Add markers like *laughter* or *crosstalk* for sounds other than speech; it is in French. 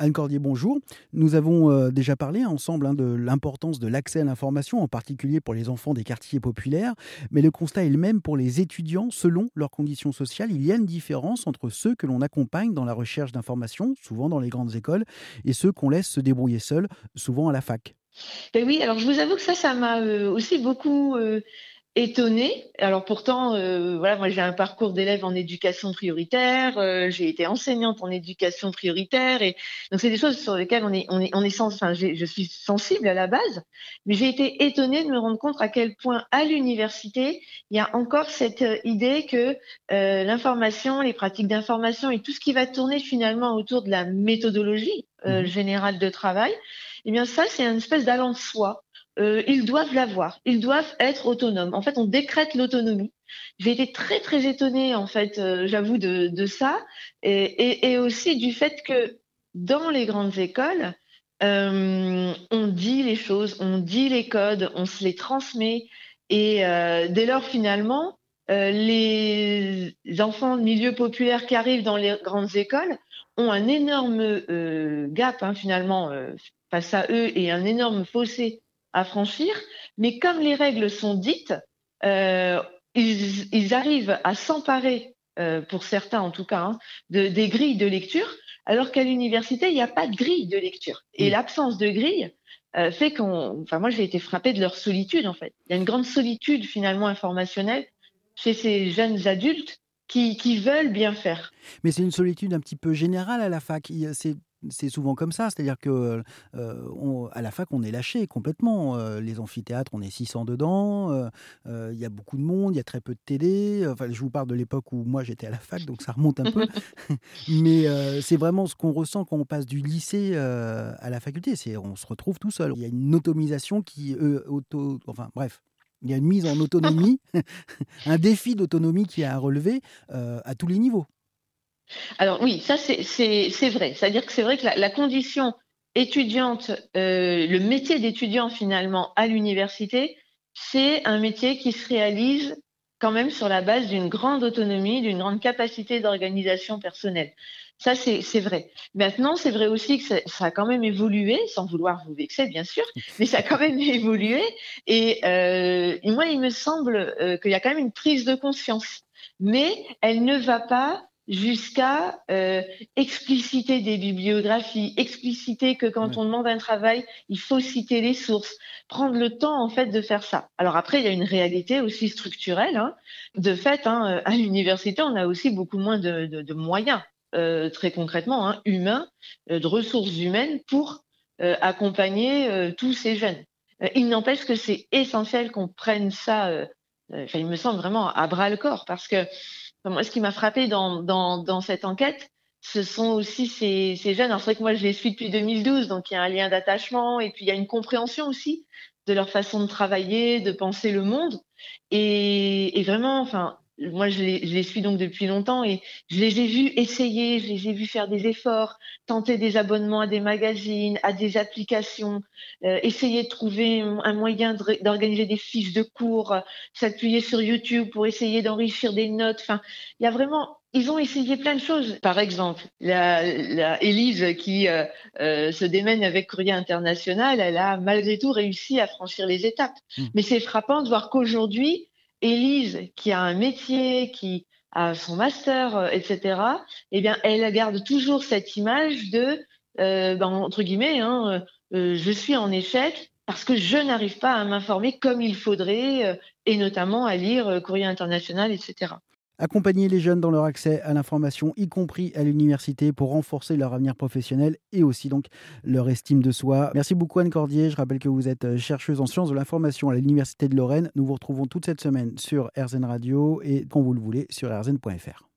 Anne Cordier, bonjour. Nous avons euh, déjà parlé ensemble hein, de l'importance de l'accès à l'information, en particulier pour les enfants des quartiers populaires, mais le constat est le même pour les étudiants selon leurs conditions sociales. Il y a une différence entre ceux que l'on accompagne dans la recherche d'informations, souvent dans les grandes écoles, et ceux qu'on laisse se débrouiller seuls, souvent à la fac. Ben oui, alors je vous avoue que ça, ça m'a euh, aussi beaucoup euh, étonnée. Alors pourtant, euh, voilà, moi j'ai un parcours d'élève en éducation prioritaire, euh, j'ai été enseignante en éducation prioritaire, et donc c'est des choses sur lesquelles on est, on est, on est sens, enfin, je suis sensible à la base, mais j'ai été étonnée de me rendre compte à quel point à l'université il y a encore cette euh, idée que euh, l'information, les pratiques d'information et tout ce qui va tourner finalement autour de la méthodologie euh, mmh. générale de travail, eh bien ça c'est une espèce d'allant de soi euh, ils doivent l'avoir, ils doivent être autonomes. En fait, on décrète l'autonomie. J'ai été très très étonnée en fait, euh, j'avoue de, ça, et, aussi du fait que dans les grandes écoles, euh, on dit les choses, on dit les codes, on se les transmet, et dès lors finalement, les enfants de milieu populaire qui arrivent dans les grandes écoles ont un énorme gap hein, finalement face à eux et un énorme fossé à franchir, mais comme les règles sont dites, euh, ils, ils, arrivent à s'emparer, euh, pour certains en tout cas, hein, de, des grilles de lecture, alors qu'à l'université, il n'y a pas de grille de lecture. Et mmh. l'absence de grille euh, fait qu'on... Enfin, moi, j'ai été frappée de leur solitude, en fait. Il y a une grande solitude, finalement, informationnelle chez ces jeunes adultes qui, qui, veulent bien faire. Mais c'est une solitude un petit peu générale à la fac. C'est c'est souvent comme ça, c'est-à-dire que euh, on, à la fac, on est lâché complètement. Euh, les amphithéâtres, on est 600 dedans. Il euh, y a beaucoup de monde, il y a très peu de télé. Enfin, je vous parle de l'époque où moi j'étais à la fac, donc ça remonte un peu. *laughs* *laughs* Mais c'est vraiment ce qu'on ressent quand on passe du lycée à la faculté. C'est on se retrouve tout seul. Il y a une automisation qui, auto, enfin bref. Il y a une mise en autonomie, *laughs* un défi d'autonomie qui est à relever à tous les niveaux. Alors oui, ça c'est vrai. C'est-à-dire que c'est vrai que la, condition étudiante, euh, le métier d'étudiant finalement à l'université, c'est un métier qui se réalise quand même sur la base d'une grande autonomie, d'une grande capacité d'organisation personnelle. Ça, c'est vrai. Maintenant, c'est vrai aussi que ça, a quand même évolué, sans vouloir vous vexer, bien sûr, mais ça a quand même *laughs* évolué. Et, euh, moi, il me semble euh, qu'il y a quand même une prise de conscience. Mais elle ne va pas jusqu'à euh, expliciter des bibliographies, expliciter que quand on demande un travail, il faut citer les sources, prendre le temps en fait de faire ça. Alors après, il y a une réalité aussi structurelle. Hein. De fait, hein, à l'université, on a aussi beaucoup moins de, de, de moyens, euh, très concrètement, hein, humains, euh, de ressources humaines pour euh, accompagner euh, tous ces jeunes. Euh, il n'empêche que c'est essentiel qu'on prenne ça, enfin, il me semble vraiment à bras le corps, parce que moi, ce qui m'a frappé dans, cette enquête, ce sont aussi ces, jeunes. Alors, c'est vrai que moi, je les suis depuis 2012, donc il y a un lien d'attachement et puis il y a une compréhension aussi de leur façon de travailler, de penser le monde. Et vraiment, enfin, moi, je les, je les, suis donc depuis longtemps et je les ai vus essayer, je les ai vus faire des efforts, tenter des abonnements à des magazines, à des applications, euh, essayer de trouver un moyen d'organiser des fiches de cours, euh, s'appuyer sur YouTube pour essayer d'enrichir des notes. Enfin, il y a vraiment ils ont essayé plein de choses. Par exemple, la, la Élise qui euh, euh, se démène avec Courrier International, elle a malgré tout réussi à franchir les étapes. Mmh. Mais c'est frappant de voir qu'aujourd'hui, Élise, qui a un métier, qui a son master, euh, etc., eh bien, elle garde toujours cette image de, euh, ben, entre guillemets, hein, euh, je suis en échec parce que je n'arrive pas à m'informer comme il faudrait, euh, et notamment à lire euh, Courrier international, etc. Accompagner les jeunes dans leur accès à l'information, y compris à l'université, pour renforcer leur avenir professionnel et aussi donc leur estime de soi. Merci beaucoup Anne Cordier. Je rappelle que vous êtes euh, chercheuse en sciences de l'information à l'Université de Lorraine. Nous vous retrouvons toute cette semaine sur RZN Radio et quand vous le voulez sur rzn.fr.